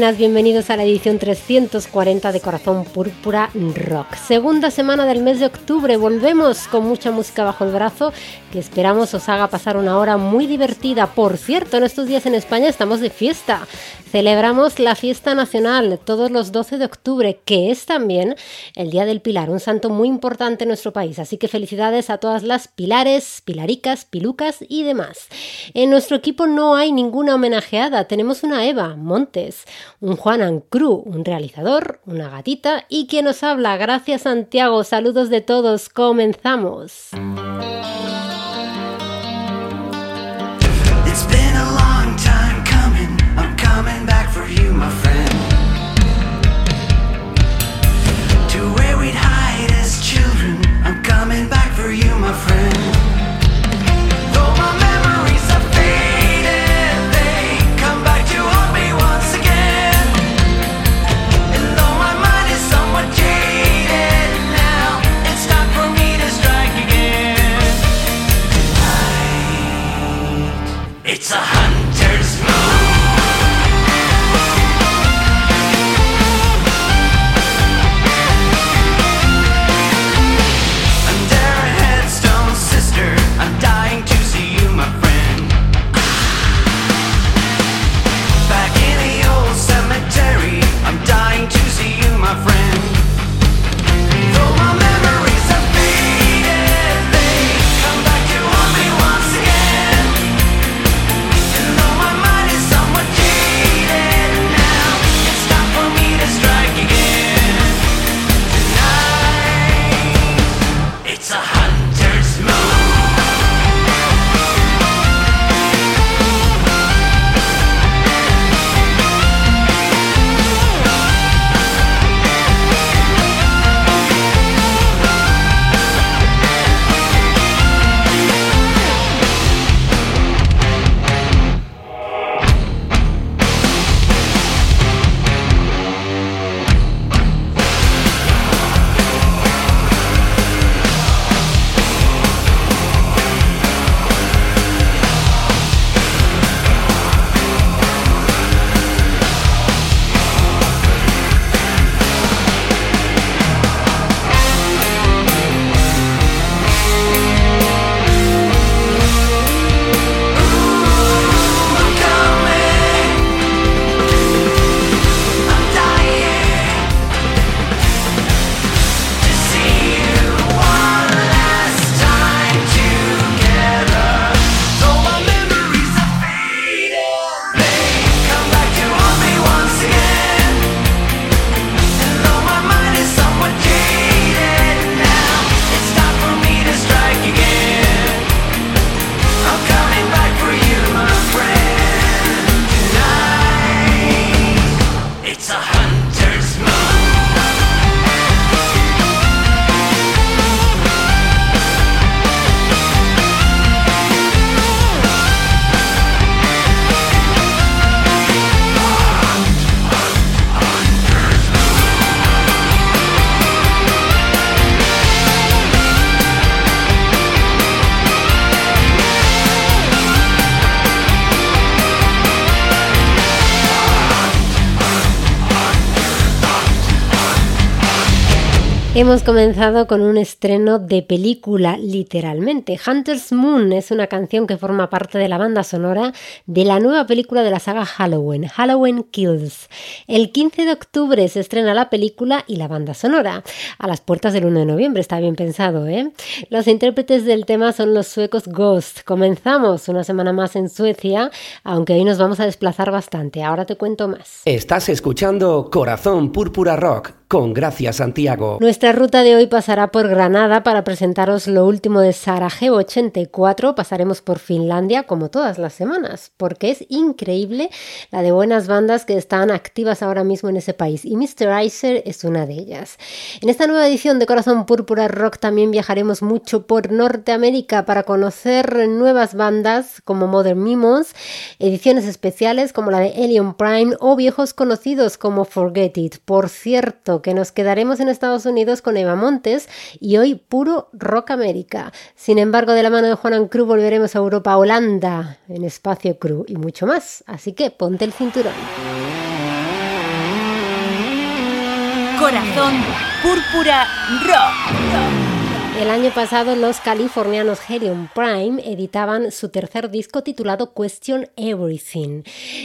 buenas, bienvenidos a la edición 340 de Corazón Púrpura Rock. Segunda semana del mes de octubre, volvemos con mucha música bajo el brazo que esperamos os haga pasar una hora muy divertida. Por cierto, en estos días en España estamos de fiesta. Celebramos la fiesta nacional todos los 12 de octubre, que es también el Día del Pilar, un santo muy importante en nuestro país. Así que felicidades a todas las pilares, pilaricas, pilucas y demás. En nuestro equipo no hay ninguna homenajeada, tenemos una Eva Montes un Juan Ancru, un realizador, una gatita y quien nos habla. Gracias Santiago, saludos de todos, comenzamos. Hemos comenzado con un estreno de película, literalmente. Hunter's Moon es una canción que forma parte de la banda sonora de la nueva película de la saga Halloween, Halloween Kills. El 15 de octubre se estrena la película y la banda sonora. A las puertas del 1 de noviembre, está bien pensado, ¿eh? Los intérpretes del tema son los suecos Ghost. Comenzamos una semana más en Suecia, aunque hoy nos vamos a desplazar bastante. Ahora te cuento más. Estás escuchando Corazón Púrpura Rock con Gracia Santiago. Nuestra ruta de hoy pasará por Granada para presentaros lo último de Sarajevo 84. Pasaremos por Finlandia como todas las semanas, porque es increíble la de buenas bandas que están activas ahora mismo en ese país y Mr. Icer es una de ellas. En esta nueva edición de Corazón Púrpura Rock también viajaremos mucho por Norteamérica para conocer nuevas bandas como Modern Mimos, ediciones especiales como la de Alien Prime o viejos conocidos como Forget It. Por cierto, que nos quedaremos en Estados Unidos con Eva Montes y hoy puro rock América. Sin embargo, de la mano de Juan Cruz volveremos a Europa, Holanda, en Espacio Cruz y mucho más. Así que ponte el cinturón. Corazón Púrpura Rock. El año pasado los californianos Helium Prime editaban su tercer disco titulado Question Everything.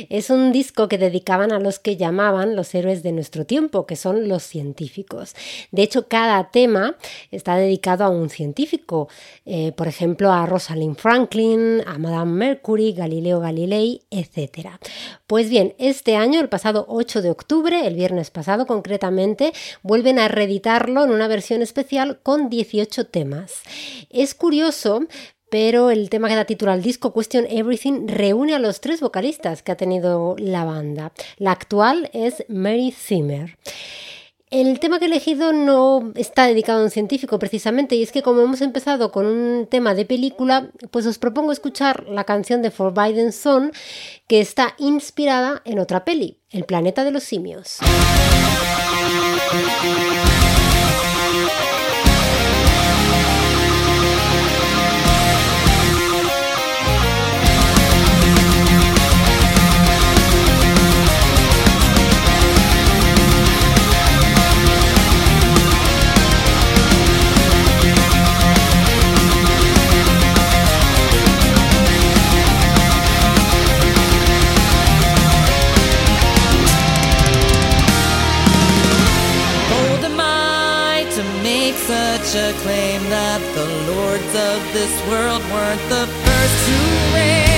Es un disco que dedicaban a los que llamaban los héroes de nuestro tiempo, que son los científicos. De hecho, cada tema está dedicado a un científico, eh, por ejemplo, a Rosalind Franklin, a Madame Mercury, Galileo Galilei, etc. Pues bien, este año, el pasado 8 de octubre, el viernes pasado concretamente, vuelven a reeditarlo en una versión especial con 18 temas. Es curioso pero el tema que da título al disco, Question Everything, reúne a los tres vocalistas que ha tenido la banda. La actual es Mary Zimmer. El tema que he elegido no está dedicado a un científico precisamente, y es que como hemos empezado con un tema de película, pues os propongo escuchar la canción de Forbidden Zone, que está inspirada en otra peli, El planeta de los simios. This world weren't the first to reign.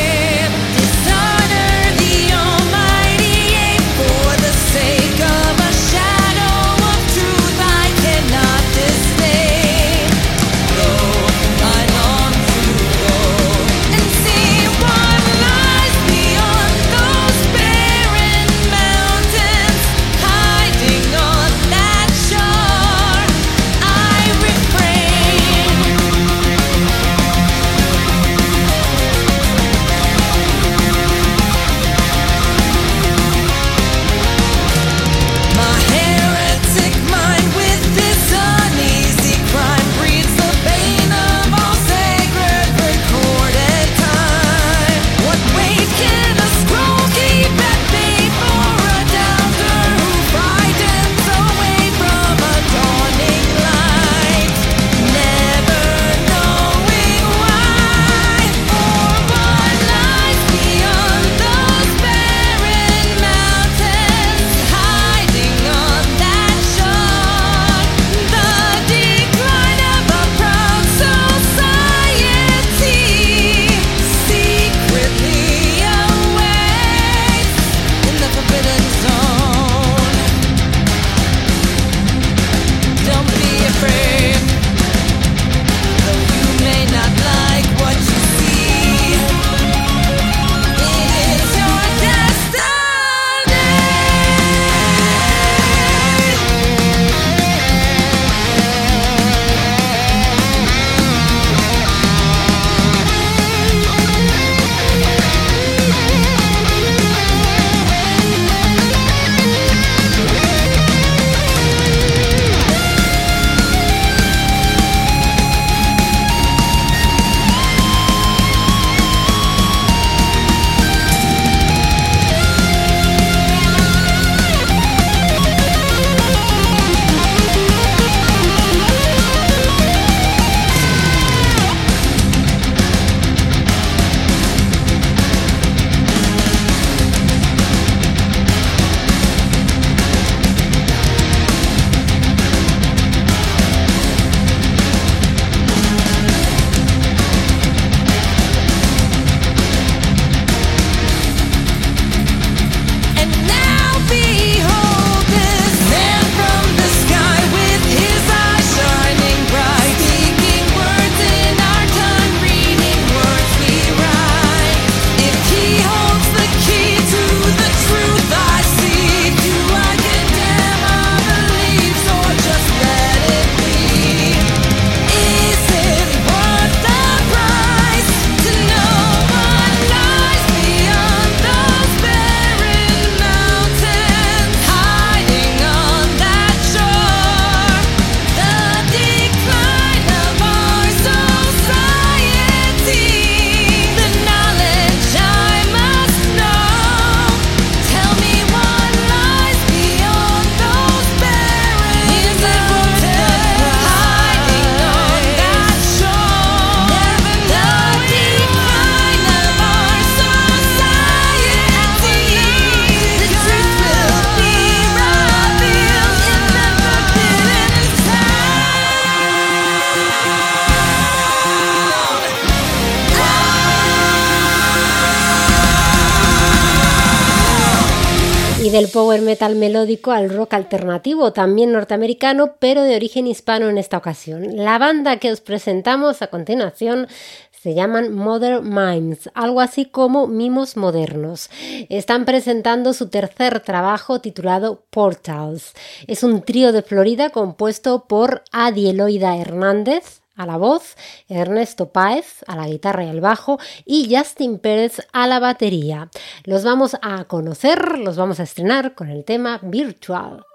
Power metal melódico al rock alternativo, también norteamericano, pero de origen hispano en esta ocasión. La banda que os presentamos a continuación se llaman Mother Mimes, algo así como mimos modernos. Están presentando su tercer trabajo titulado Portals. Es un trío de Florida compuesto por Adieloida Hernández, a la voz, Ernesto Páez a la guitarra y al bajo y Justin Pérez a la batería. Los vamos a conocer, los vamos a estrenar con el tema Virtual.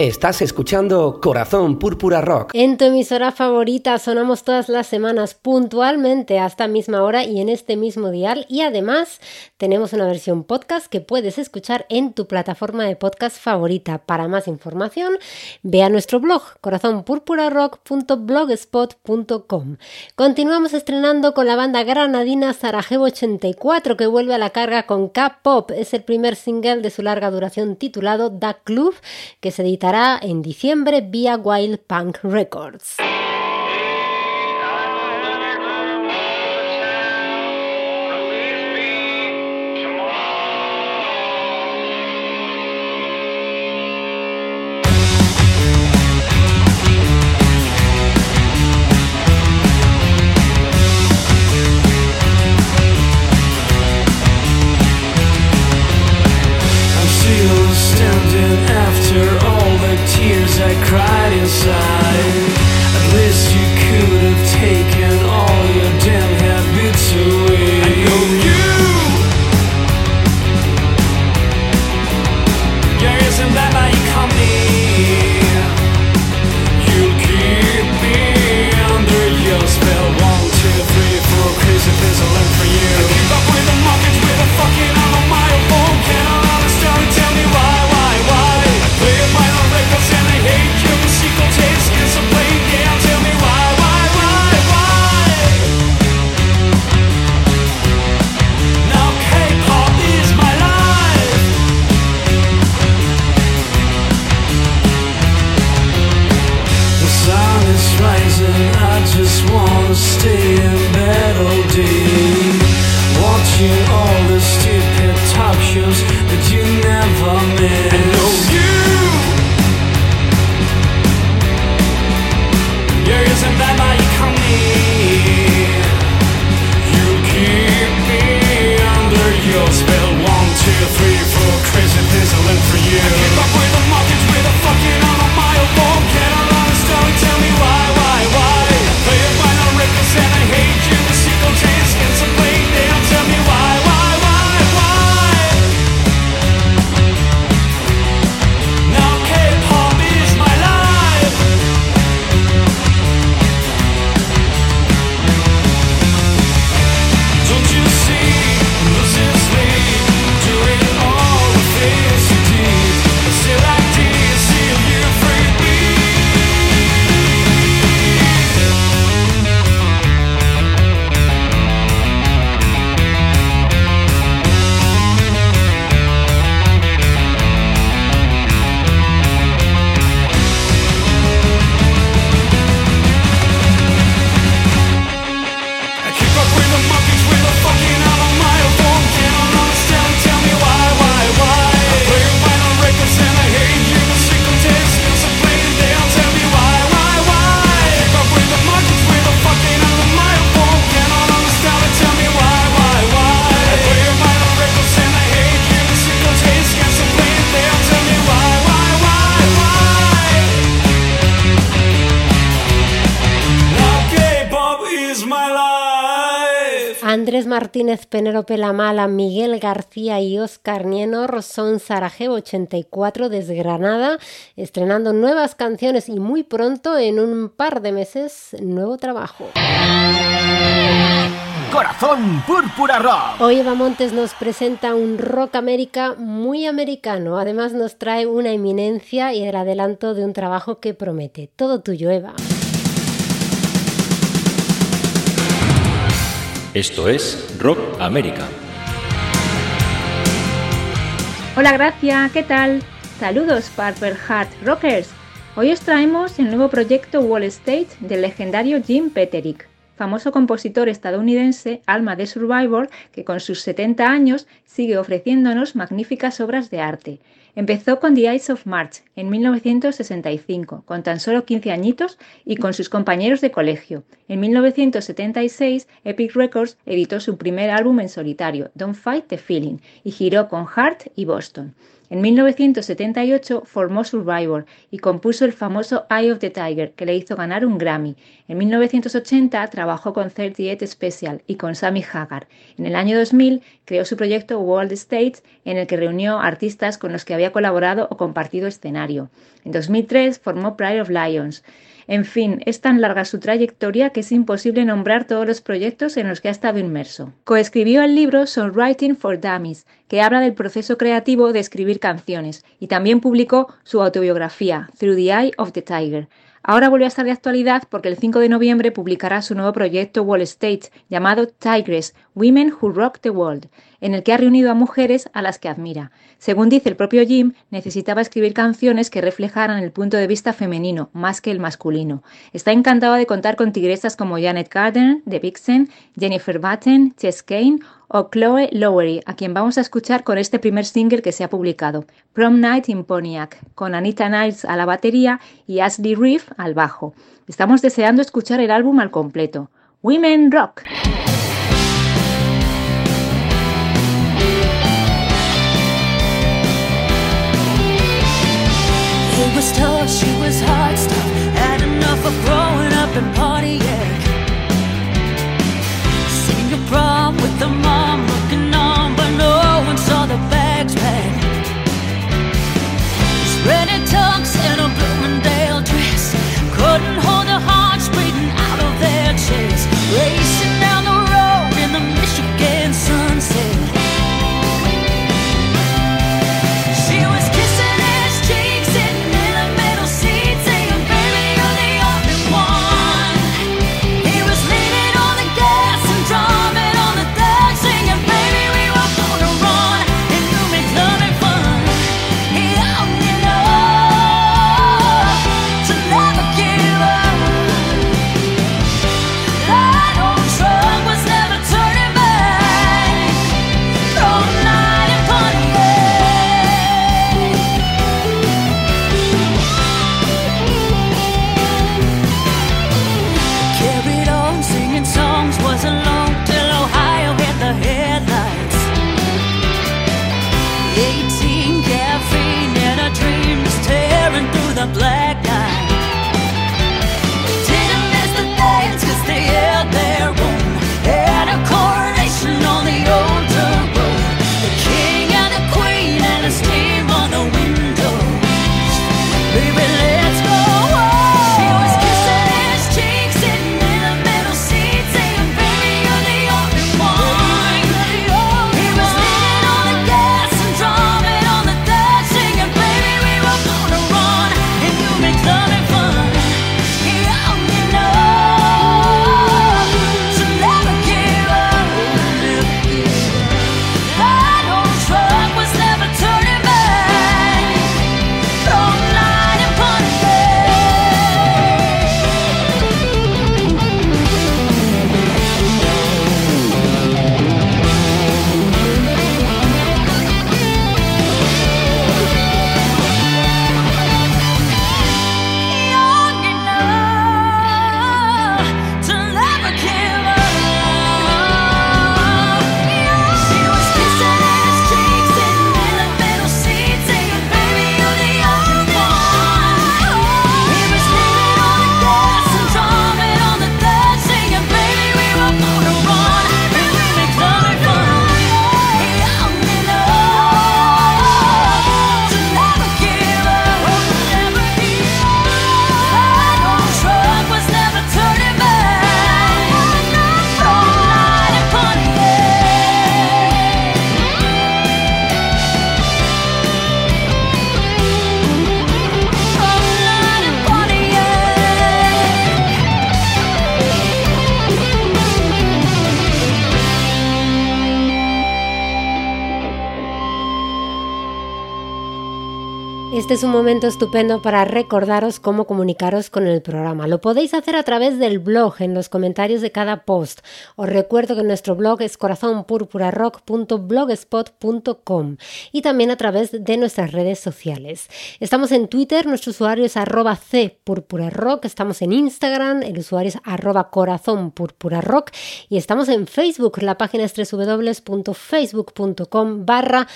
Estás escuchando Corazón Púrpura Rock. En tu emisora favorita sonamos todas las semanas puntualmente a esta misma hora y en este mismo dial y además tenemos una versión podcast que puedes escuchar en tu plataforma de podcast favorita. Para más información, ve a nuestro blog corazonpurpurarock.blogspot.com. Continuamos estrenando con la banda granadina Sarajevo 84 que vuelve a la carga con K-Pop. Es el primer single de su larga duración titulado Da Club que se en diciembre vía Wild Punk Records. I cried inside. Andrés Martínez, Penélope La Mala, Miguel García y Oscar Nienor son Sarajevo 84 desde Granada, estrenando nuevas canciones y muy pronto, en un par de meses, nuevo trabajo. Corazón Púrpura Rock. Hoy Eva Montes nos presenta un rock américa muy americano. Además nos trae una eminencia y el adelanto de un trabajo que promete. Todo tuyo, Eva. Esto es Rock América. Hola Gracia, ¿qué tal? Saludos Purple Heart Rockers. Hoy os traemos el nuevo proyecto Wall State del legendario Jim Peterick, famoso compositor estadounidense, alma de Survivor, que con sus 70 años sigue ofreciéndonos magníficas obras de arte. Empezó con The Eyes of March en 1965, con tan solo 15 añitos y con sus compañeros de colegio. En 1976, Epic Records editó su primer álbum en solitario, Don't Fight the Feeling, y giró con Heart y Boston. En 1978 formó Survivor y compuso el famoso Eye of the Tiger, que le hizo ganar un Grammy. En 1980 trabajó con 38 Special y con Sammy Hagar. En el año 2000 creó su proyecto World States, en el que reunió artistas con los que había colaborado o compartido escenario. En 2003 formó Pride of Lions. En fin, es tan larga su trayectoria que es imposible nombrar todos los proyectos en los que ha estado inmerso. Coescribió el libro Songwriting for Dummies, que habla del proceso creativo de escribir canciones, y también publicó su autobiografía, Through the Eye of the Tiger. Ahora vuelve a estar de actualidad porque el 5 de noviembre publicará su nuevo proyecto Wall State, llamado Tigress, Women Who Rock the World, en el que ha reunido a mujeres a las que admira. Según dice el propio Jim, necesitaba escribir canciones que reflejaran el punto de vista femenino, más que el masculino. Está encantado de contar con tigresas como Janet Gardner, The Vixen, Jennifer Batten, Chess Kane o Chloe Lowery, a quien vamos a escuchar con este primer single que se ha publicado, Prom Night in Pontiac, con Anita Niles a la batería y Ashley Reeve al bajo. Estamos deseando escuchar el álbum al completo. Women Rock. Tough, she was hard stuff. Had enough of growing up and partying. Seen your prom with the mom looking on, but no one saw the bags packed. Spreading tux and a Bloomingdale dress. Couldn't hold the hearts beating out of their chests. Racing Este es un momento estupendo para recordaros cómo comunicaros con el programa. Lo podéis hacer a través del blog, en los comentarios de cada post. Os recuerdo que nuestro blog es corazonpurpurarock.blogspot.com y también a través de nuestras redes sociales. Estamos en Twitter, nuestro usuario es arroba cpurpurarock, estamos en Instagram, el usuario es arroba corazonpurpurarock y estamos en Facebook, la página es www.facebook.com barra.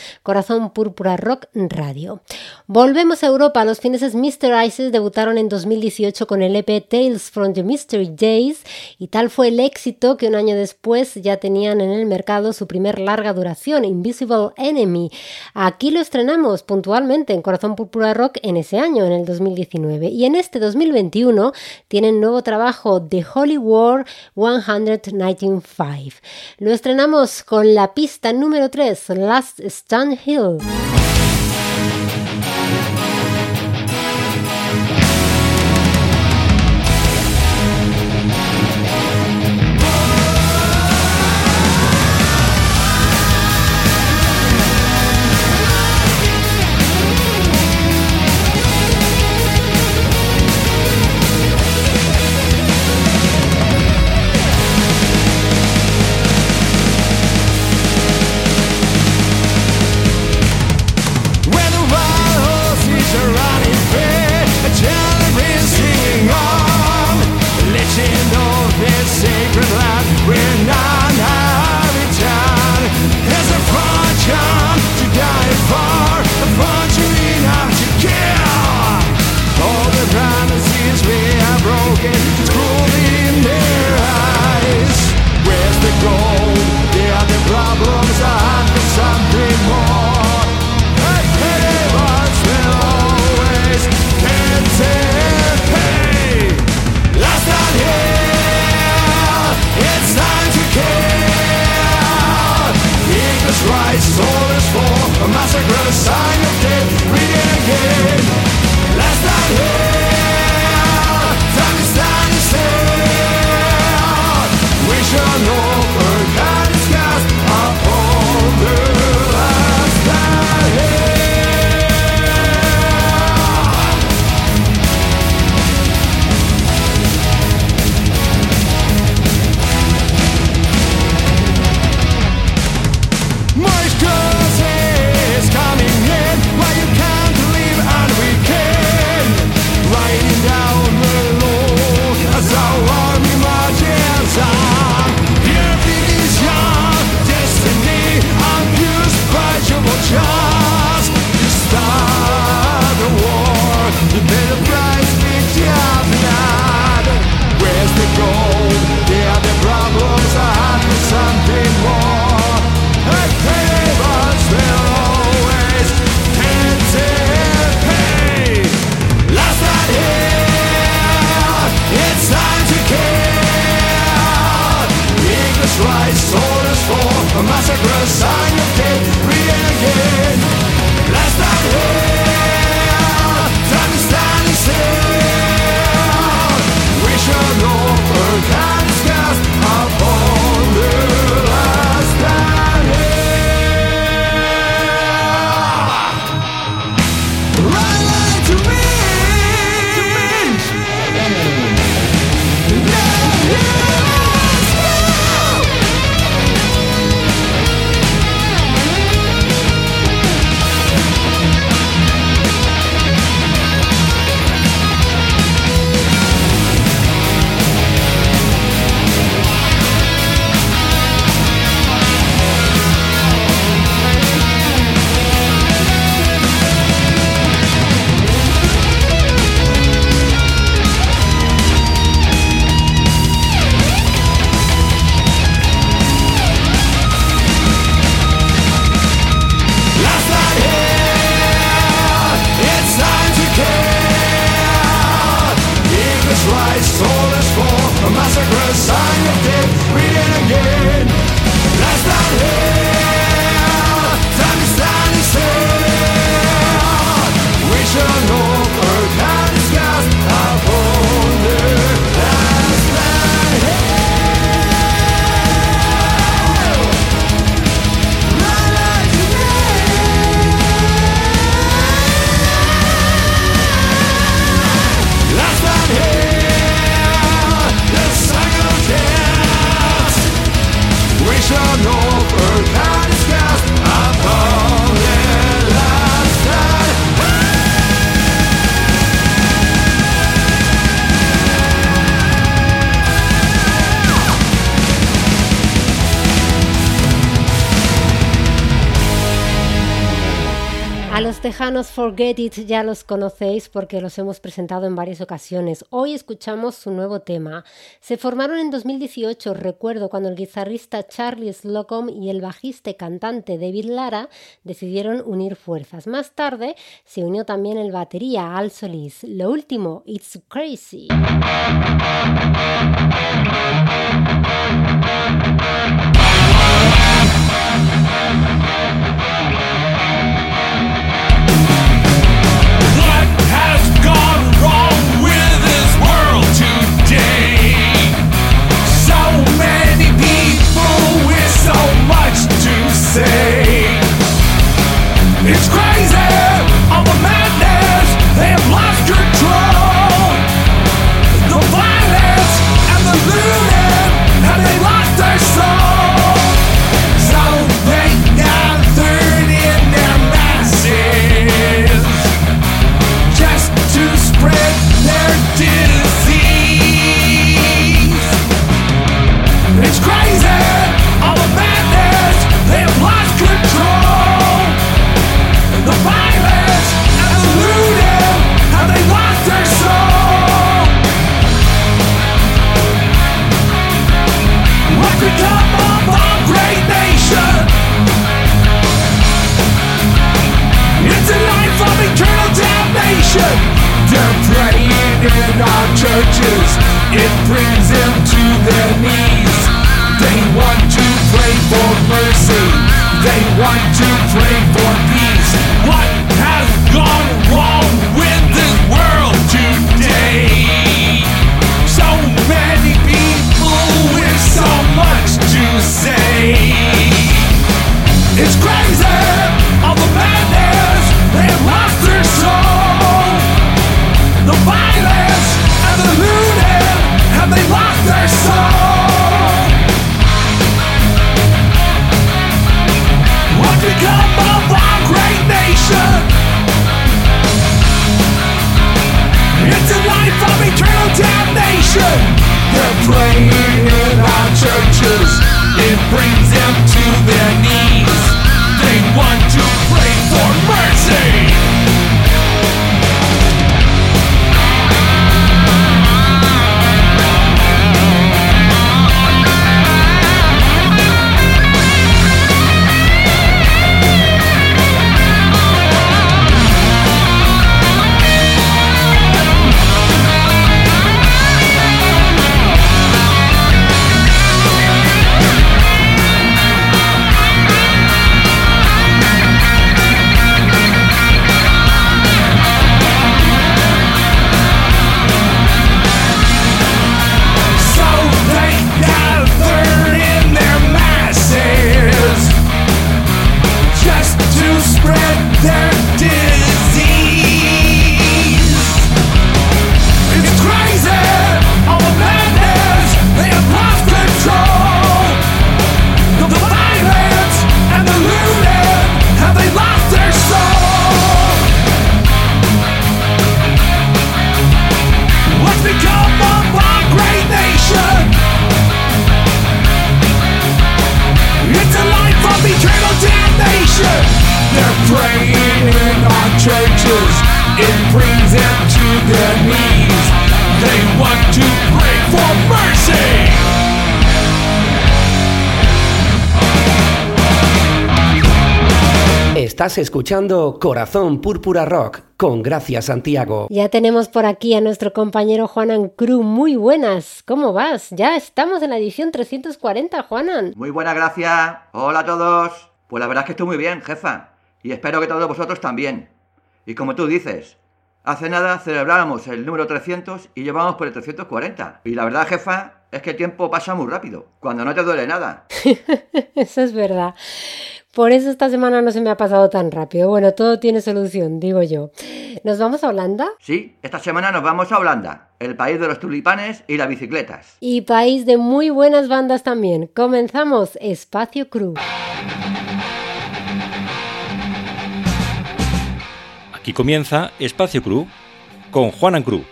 Volvemos a Europa. Los fineses Mr. Ices debutaron en 2018 con el EP Tales from the Mystery Days y tal fue el éxito que un año después ya tenían en el mercado su primer larga duración, Invisible Enemy. Aquí lo estrenamos puntualmente en Corazón Púrpura Rock en ese año, en el 2019. Y en este 2021 tienen nuevo trabajo, The Holy War 195. Lo estrenamos con la pista número 3, Last Stand Hill. They're the tejanos Forget It ya los conocéis porque los hemos presentado en varias ocasiones. Hoy escuchamos su nuevo tema. Se formaron en 2018, recuerdo, cuando el guitarrista Charlie Slocum y el bajista y cantante David Lara decidieron unir fuerzas. Más tarde se unió también el batería Al Solís. Lo último, It's Crazy. so much to say. It's crazy. Estás escuchando Corazón Púrpura Rock con Gracia Santiago. Ya tenemos por aquí a nuestro compañero Juanan Cruz. Muy buenas, ¿cómo vas? Ya estamos en la edición 340, Juanan. Muy buena gracia. Hola a todos. Pues la verdad es que estoy muy bien, jefa. Y espero que todos vosotros también. Y como tú dices, hace nada celebrábamos el número 300 y llevamos por el 340. Y la verdad, jefa, es que el tiempo pasa muy rápido, cuando no te duele nada. Eso es verdad. Por eso esta semana no se me ha pasado tan rápido. Bueno, todo tiene solución, digo yo. ¿Nos vamos a Holanda? Sí, esta semana nos vamos a Holanda, el país de los tulipanes y las bicicletas. Y país de muy buenas bandas también. Comenzamos Espacio Cruz. Aquí comienza Espacio Crew con Juanan Cruz.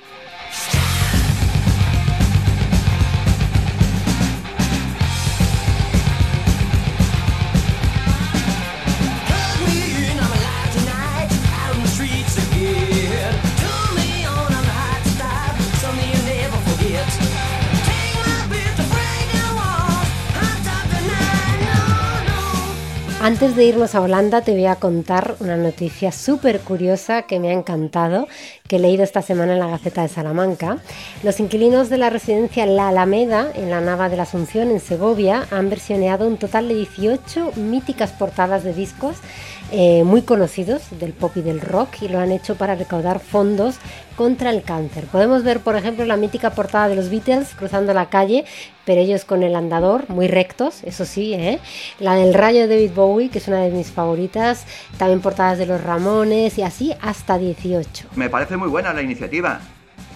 Antes de irnos a Holanda te voy a contar una noticia súper curiosa que me ha encantado, que he leído esta semana en la Gaceta de Salamanca. Los inquilinos de la residencia La Alameda, en la Nava de la Asunción, en Segovia, han versioneado un total de 18 míticas portadas de discos eh, muy conocidos del pop y del rock y lo han hecho para recaudar fondos contra el cáncer. Podemos ver, por ejemplo, la mítica portada de los Beatles cruzando la calle, pero ellos con el andador, muy rectos, eso sí, ¿eh? la del rayo de David Bowie, que es una de mis favoritas, también portadas de los Ramones y así hasta 18. Me parece muy buena la iniciativa.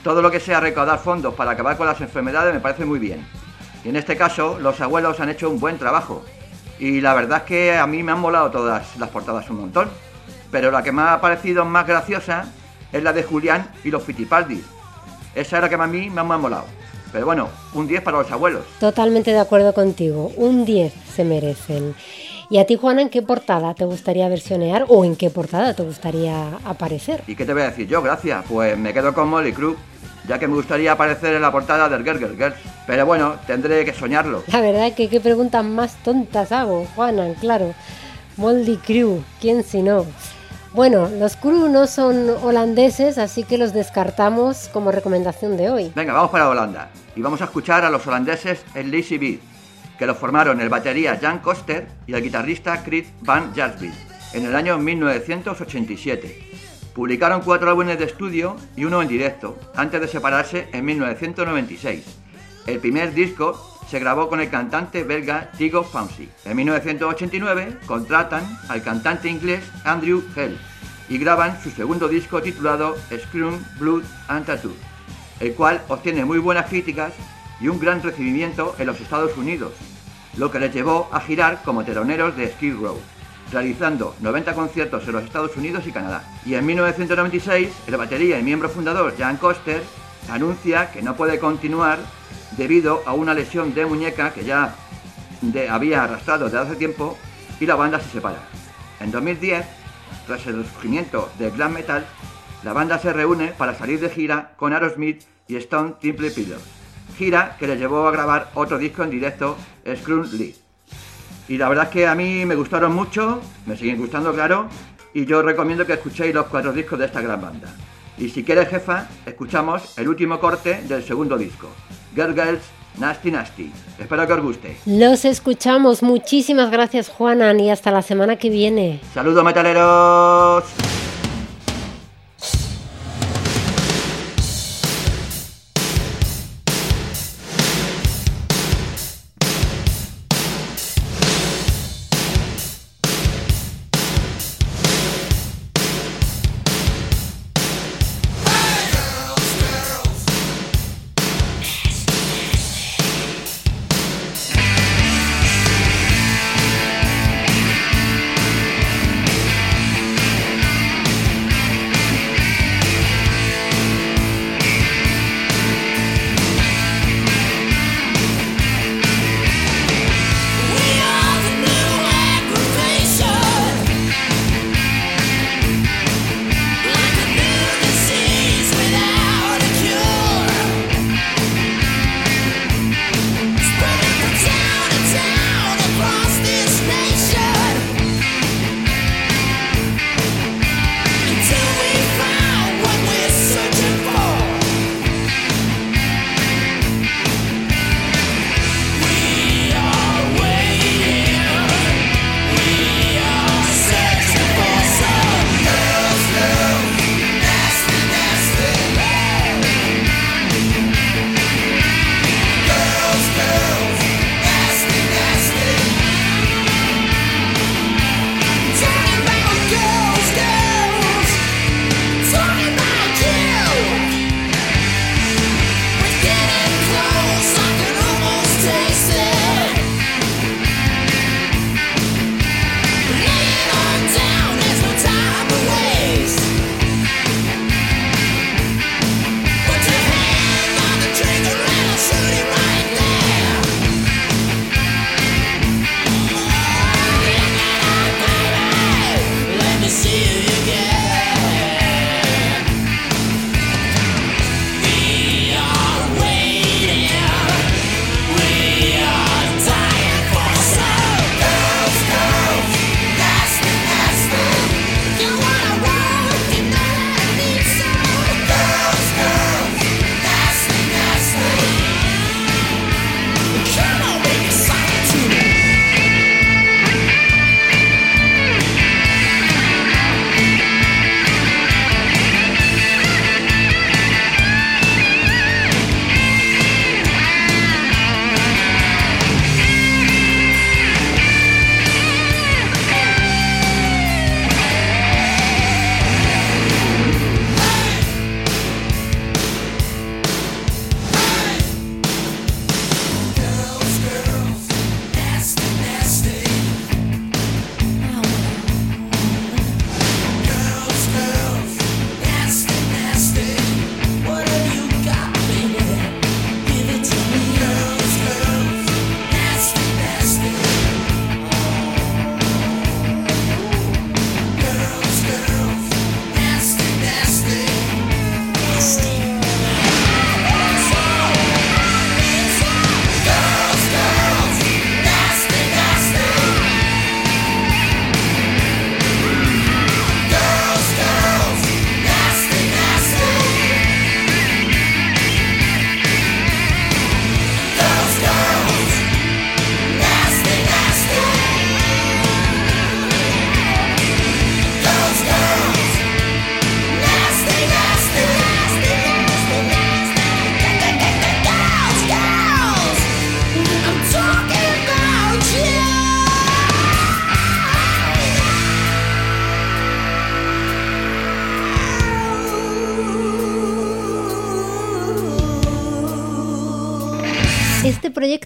Todo lo que sea recaudar fondos para acabar con las enfermedades me parece muy bien. Y en este caso, los abuelos han hecho un buen trabajo. Y la verdad es que a mí me han molado todas las portadas un montón. Pero la que me ha parecido más graciosa es la de Julián y los Fittipaldi. Esa era la que a mí me ha molado. Pero bueno, un 10 para los abuelos. Totalmente de acuerdo contigo, un 10 se merecen. ¿Y a ti, Juana, en qué portada te gustaría versionear o en qué portada te gustaría aparecer? ¿Y qué te voy a decir yo? Gracias. Pues me quedo con Molly Crew, ya que me gustaría aparecer en la portada del Girl Girl Girl. Pero bueno, tendré que soñarlo. La verdad es que qué preguntas más tontas hago, Juana, claro. Moldy Crew, ¿quién si no? Bueno, los Crew no son holandeses, así que los descartamos como recomendación de hoy. Venga, vamos para Holanda. Y vamos a escuchar a los holandeses en Lazy Beat, que lo formaron el batería Jan Koster y el guitarrista Chris Van Jarsville en el año 1987. Publicaron cuatro álbumes de estudio y uno en directo, antes de separarse en 1996. El primer disco se grabó con el cantante belga Tigo Fauci. En 1989 contratan al cantante inglés Andrew Hell y graban su segundo disco titulado Scream, Blood and Tattoo, el cual obtiene muy buenas críticas y un gran recibimiento en los Estados Unidos, lo que les llevó a girar como teloneros de Skid Row, realizando 90 conciertos en los Estados Unidos y Canadá. Y en 1996, el batería y miembro fundador Jan Koster anuncia que no puede continuar debido a una lesión de muñeca que ya de- había arrastrado desde hace tiempo y la banda se separa. En 2010, tras el surgimiento del glam metal, la banda se reúne para salir de gira con Aerosmith y Stone Temple Pilots, gira que le llevó a grabar otro disco en directo, Scream Lead. Y la verdad es que a mí me gustaron mucho, me siguen gustando claro, y yo recomiendo que escuchéis los cuatro discos de esta gran banda. Y si quieres jefa, escuchamos el último corte del segundo disco, Girl Girls Nasty Nasty. Espero que os guste. Los escuchamos. Muchísimas gracias, Juanan, y hasta la semana que viene. Saludos metaleros.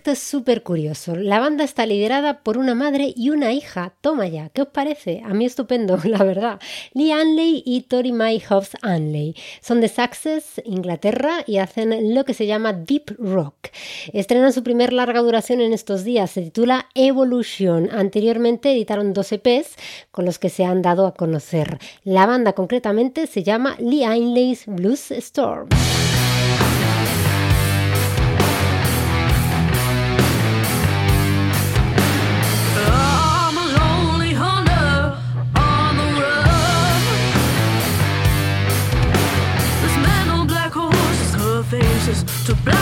Es súper curioso. La banda está liderada por una madre y una hija. Toma ya, ¿qué os parece? A mí estupendo, la verdad. Lee Anley y Tori May Hobbs Anley. Son de Sussex, Inglaterra, y hacen lo que se llama Deep Rock. Estrenan su primer larga duración en estos días. Se titula Evolution. Anteriormente editaron dos EPs con los que se han dado a conocer. La banda concretamente se llama Lee Anley's Blues Storm. to blame.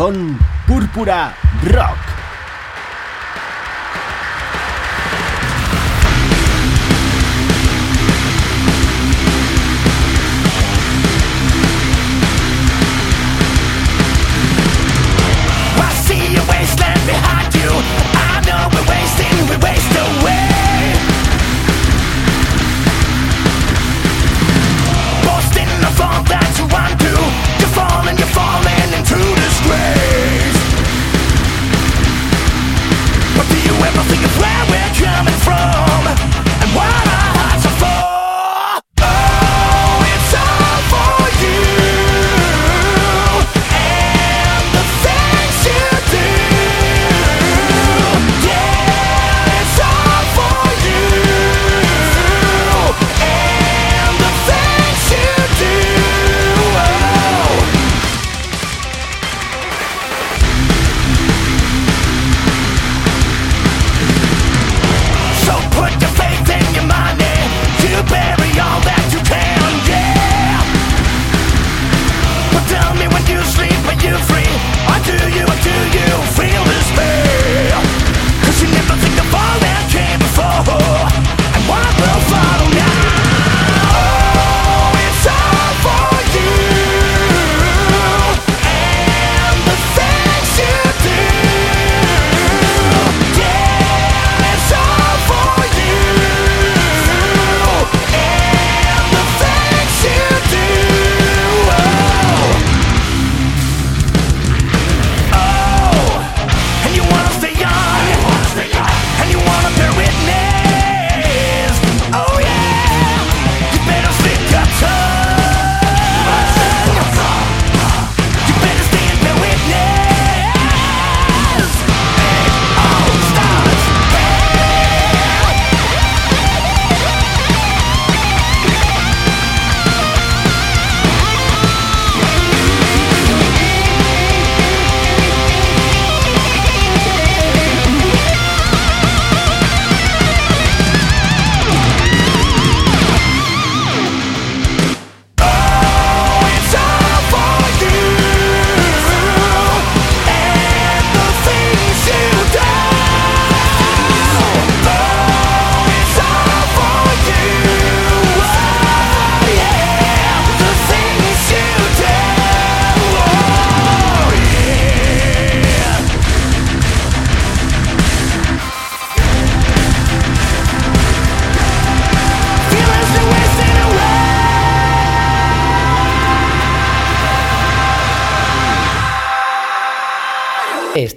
Corazón Púrpura Rock.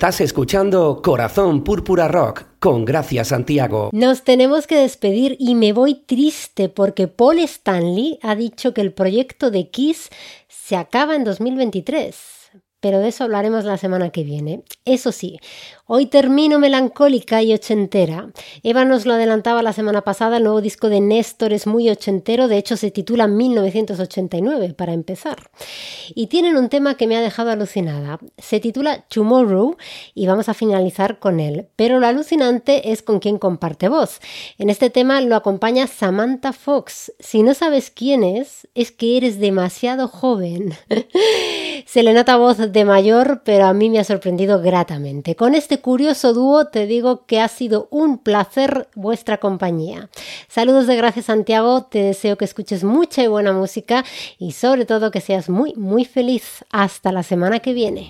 Estás escuchando Corazón Púrpura Rock con Gracia Santiago. Nos tenemos que despedir y me voy triste porque Paul Stanley ha dicho que el proyecto de Kiss se acaba en 2023. Pero de eso hablaremos la semana que viene. Eso sí, hoy termino melancólica y ochentera. Eva nos lo adelantaba la semana pasada, el nuevo disco de Néstor es muy ochentero, de hecho se titula 1989 para empezar. Y tienen un tema que me ha dejado alucinada. Se titula Tomorrow y vamos a finalizar con él. Pero lo alucinante es con quien comparte voz. En este tema lo acompaña Samantha Fox. Si no sabes quién es, es que eres demasiado joven. Se le nota voz de mayor, pero a mí me ha sorprendido gratamente. Con este curioso dúo te digo que ha sido un placer vuestra compañía. Saludos de Gracias Santiago, te deseo que escuches mucha y buena música y sobre todo que seas muy, muy feliz. Hasta la semana que viene.